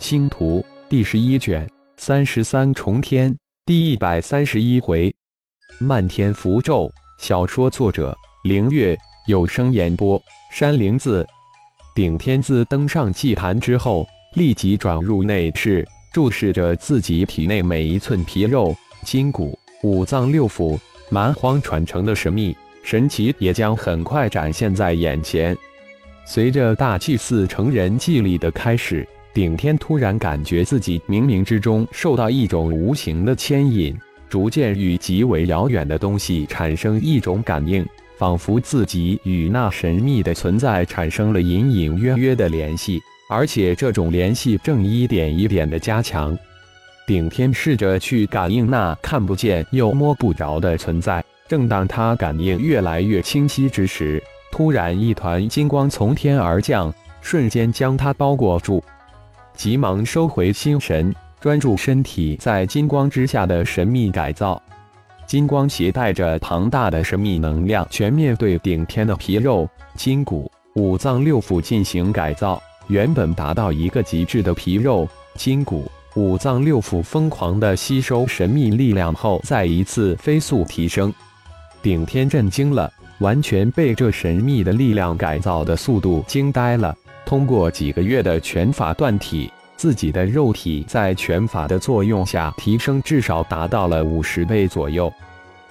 星图第十一卷三十三重天第一百三十一回，漫天符咒。小说作者：凌月，有声演播：山灵子。顶天子登上祭坛之后，立即转入内室，注视着自己体内每一寸皮肉、筋骨、五脏六腑。蛮荒传承的神秘神奇也将很快展现在眼前。随着大祭司成人祭礼的开始。顶天突然感觉自己冥冥之中受到一种无形的牵引，逐渐与极为遥远的东西产生一种感应，仿佛自己与那神秘的存在产生了隐隐约约的联系，而且这种联系正一点一点的加强。顶天试着去感应那看不见又摸不着的存在，正当他感应越来越清晰之时，突然一团金光从天而降，瞬间将他包裹住。急忙收回心神，专注身体在金光之下的神秘改造。金光携带着庞大的神秘能量，全面对顶天的皮肉、筋骨、五脏六腑进行改造。原本达到一个极致的皮肉、筋骨、五脏六腑，疯狂的吸收神秘力量后，再一次飞速提升。顶天震惊了，完全被这神秘的力量改造的速度惊呆了。通过几个月的拳法锻体，自己的肉体在拳法的作用下提升至少达到了五十倍左右，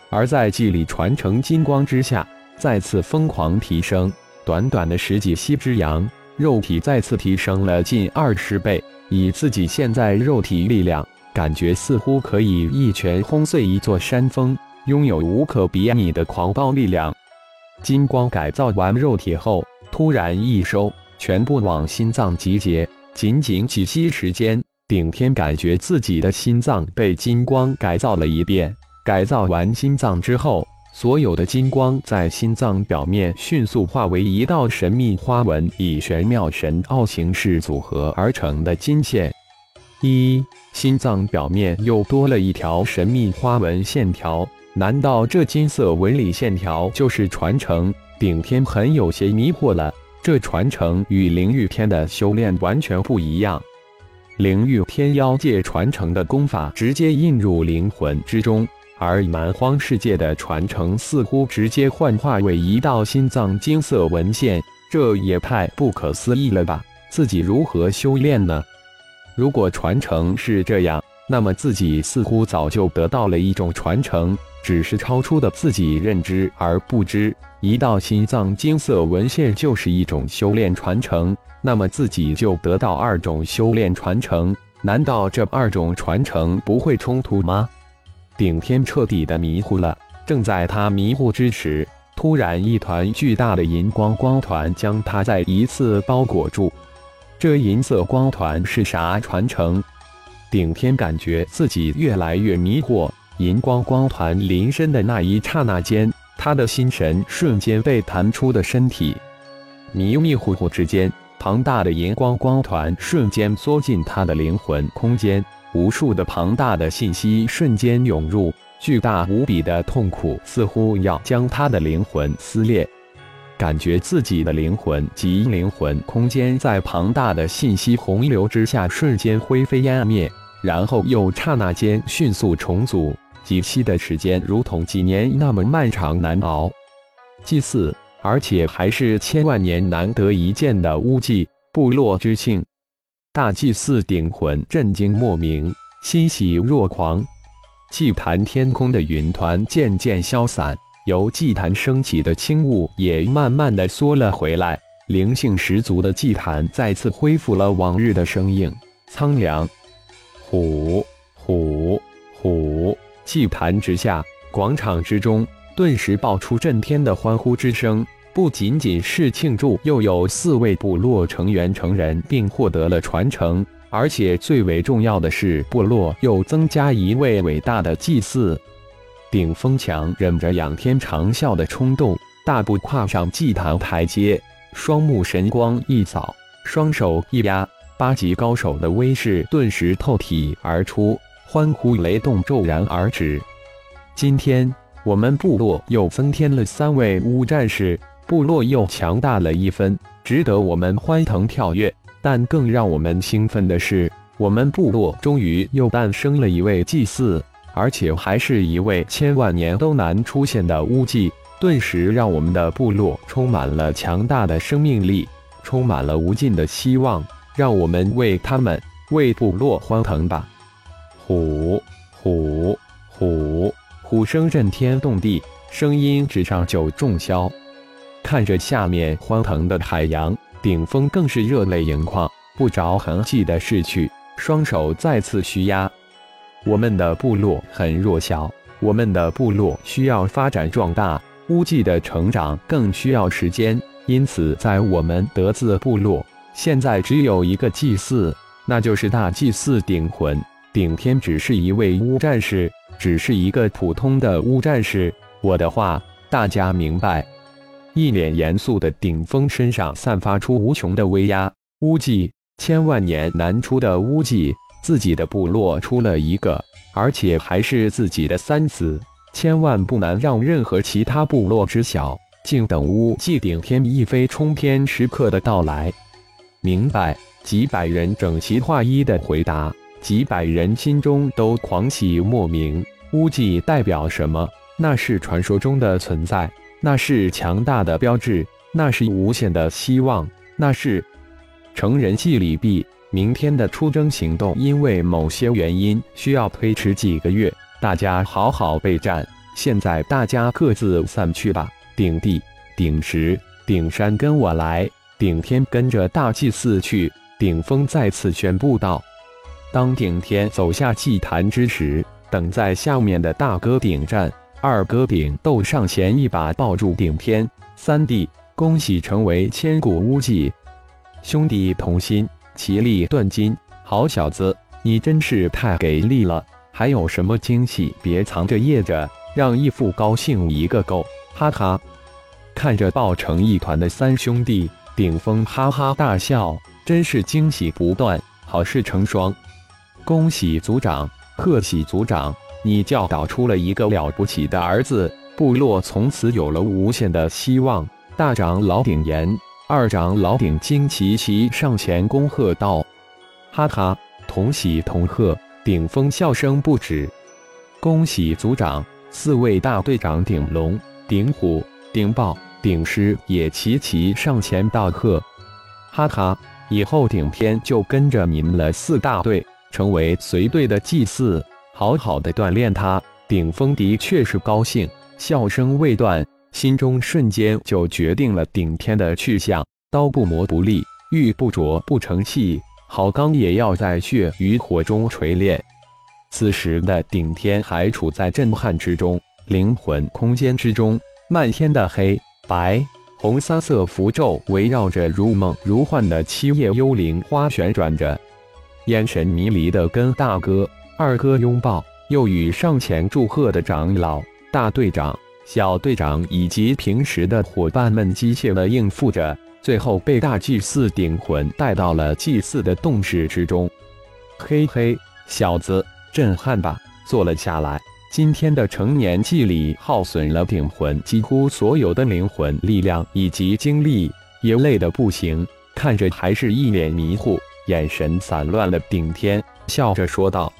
而在祭礼传承金光之下，再次疯狂提升。短短的十几息之阳，肉体再次提升了近二十倍。以自己现在肉体力量，感觉似乎可以一拳轰碎一座山峰，拥有无可比拟的狂暴力量。金光改造完肉体后，突然一收。全部往心脏集结，仅仅几息时间，顶天感觉自己的心脏被金光改造了一遍。改造完心脏之后，所有的金光在心脏表面迅速化为一道神秘花纹，以玄妙神奥形式组合而成的金线。一，心脏表面又多了一条神秘花纹线条，难道这金色纹理线条就是传承？顶天很有些迷惑了。这传承与灵域天的修炼完全不一样，灵域天妖界传承的功法直接印入灵魂之中，而蛮荒世界的传承似乎直接幻化为一道心脏金色纹线，这也太不可思议了吧！自己如何修炼呢？如果传承是这样，那么自己似乎早就得到了一种传承，只是超出的自己认知而不知。一道心脏金色纹线就是一种修炼传承，那么自己就得到二种修炼传承。难道这二种传承不会冲突吗？顶天彻底的迷糊了。正在他迷糊之时，突然一团巨大的银光光团将他再一次包裹住。这银色光团是啥传承？顶天感觉自己越来越迷惑。银光光团临身的那一刹那间。他的心神瞬间被弹出的身体，迷迷糊糊之间，庞大的荧光光团瞬间缩进他的灵魂空间，无数的庞大的信息瞬间涌入，巨大无比的痛苦似乎要将他的灵魂撕裂，感觉自己的灵魂及灵魂空间在庞大的信息洪流之下瞬间灰飞烟灭，然后又刹那间迅速重组。几息的时间，如同几年那么漫长难熬。祭祀，而且还是千万年难得一见的巫祭部落之庆。大祭司顶魂震惊莫名，欣喜若狂。祭坛天空的云团渐渐消散，由祭坛升起的轻雾也慢慢的缩了回来。灵性十足的祭坛再次恢复了往日的生硬苍凉。虎虎虎。祭坛之下，广场之中顿时爆出震天的欢呼之声。不仅仅是庆祝，又有四位部落成员成人并获得了传承，而且最为重要的是，部落又增加一位伟大的祭祀。顶峰强忍着仰天长啸的冲动，大步跨上祭坛台阶，双目神光一扫，双手一压，八级高手的威势顿时透体而出。欢呼雷动骤然而止。今天我们部落又增添了三位巫战士，部落又强大了一分，值得我们欢腾跳跃。但更让我们兴奋的是，我们部落终于又诞生了一位祭祀，而且还是一位千万年都难出现的巫祭，顿时让我们的部落充满了强大的生命力，充满了无尽的希望。让我们为他们、为部落欢腾吧！虎虎虎，虎声震天动地，声音直上九重霄。看着下面欢腾的海洋，顶峰更是热泪盈眶，不着痕迹的逝去，双手再次虚压。我们的部落很弱小，我们的部落需要发展壮大，巫祭的成长更需要时间，因此在我们德字部落。现在只有一个祭祀，那就是大祭司顶魂。顶天只是一位巫战士，只是一个普通的巫战士。我的话，大家明白？一脸严肃的顶峰身上散发出无穷的威压。巫祭，千万年难出的巫祭，自己的部落出了一个，而且还是自己的三子，千万不能让任何其他部落知晓。静等乌祭顶天一飞冲天时刻的到来。明白，几百人整齐划一的回答，几百人心中都狂喜莫名。乌祭代表什么？那是传说中的存在，那是强大的标志，那是无限的希望，那是成人祭礼毕。明天的出征行动，因为某些原因需要推迟几个月，大家好好备战。现在大家各自散去吧。顶地、顶石、顶山，跟我来。顶天跟着大祭司去，顶峰再次宣布道：“当顶天走下祭坛之时，等在下面的大哥顶战、二哥顶斗上前一把抱住顶天。三弟，恭喜成为千古巫祭，兄弟同心，其利断金。好小子，你真是太给力了！还有什么惊喜，别藏着掖着，让义父高兴一个够！哈哈，看着抱成一团的三兄弟。”顶峰哈哈大笑，真是惊喜不断，好事成双。恭喜族长，贺喜族长，你教导出了一个了不起的儿子，部落从此有了无限的希望。大长老顶言，二长老顶金齐齐上前恭贺道：“哈哈，同喜同贺！”顶峰笑声不止。恭喜族长，四位大队长顶龙、顶虎、顶豹。顶狮也齐齐上前道贺，哈哈！以后顶天就跟着你们了四大队，成为随队的祭祀，好好的锻炼他。顶峰的确是高兴，笑声未断，心中瞬间就决定了顶天的去向。刀不磨不利，玉不琢不成器，好钢也要在血与火中锤炼。此时的顶天还处在震撼之中，灵魂空间之中，漫天的黑。白、红三色符咒围绕着如梦如幻的七叶幽灵花旋转着，眼神迷离的跟大哥、二哥拥抱，又与上前祝贺的长老、大队长、小队长以及平时的伙伴们机械的应付着，最后被大祭司顶魂带到了祭祀的洞室之中。嘿嘿，小子，震撼吧？坐了下来。今天的成年祭礼耗损了顶魂几乎所有的灵魂力量以及精力，也累得不行。看着还是一脸迷糊、眼神散乱的顶天，笑着说道：“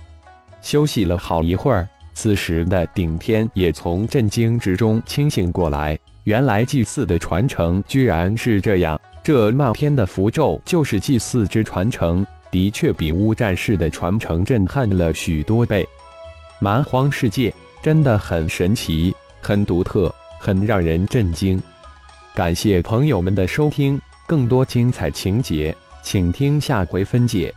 休息了好一会儿。”此时的顶天也从震惊之中清醒过来，原来祭祀的传承居然是这样。这漫天的符咒就是祭祀之传承，的确比乌战士的传承震撼了许多倍。蛮荒世界真的很神奇，很独特，很让人震惊。感谢朋友们的收听，更多精彩情节，请听下回分解。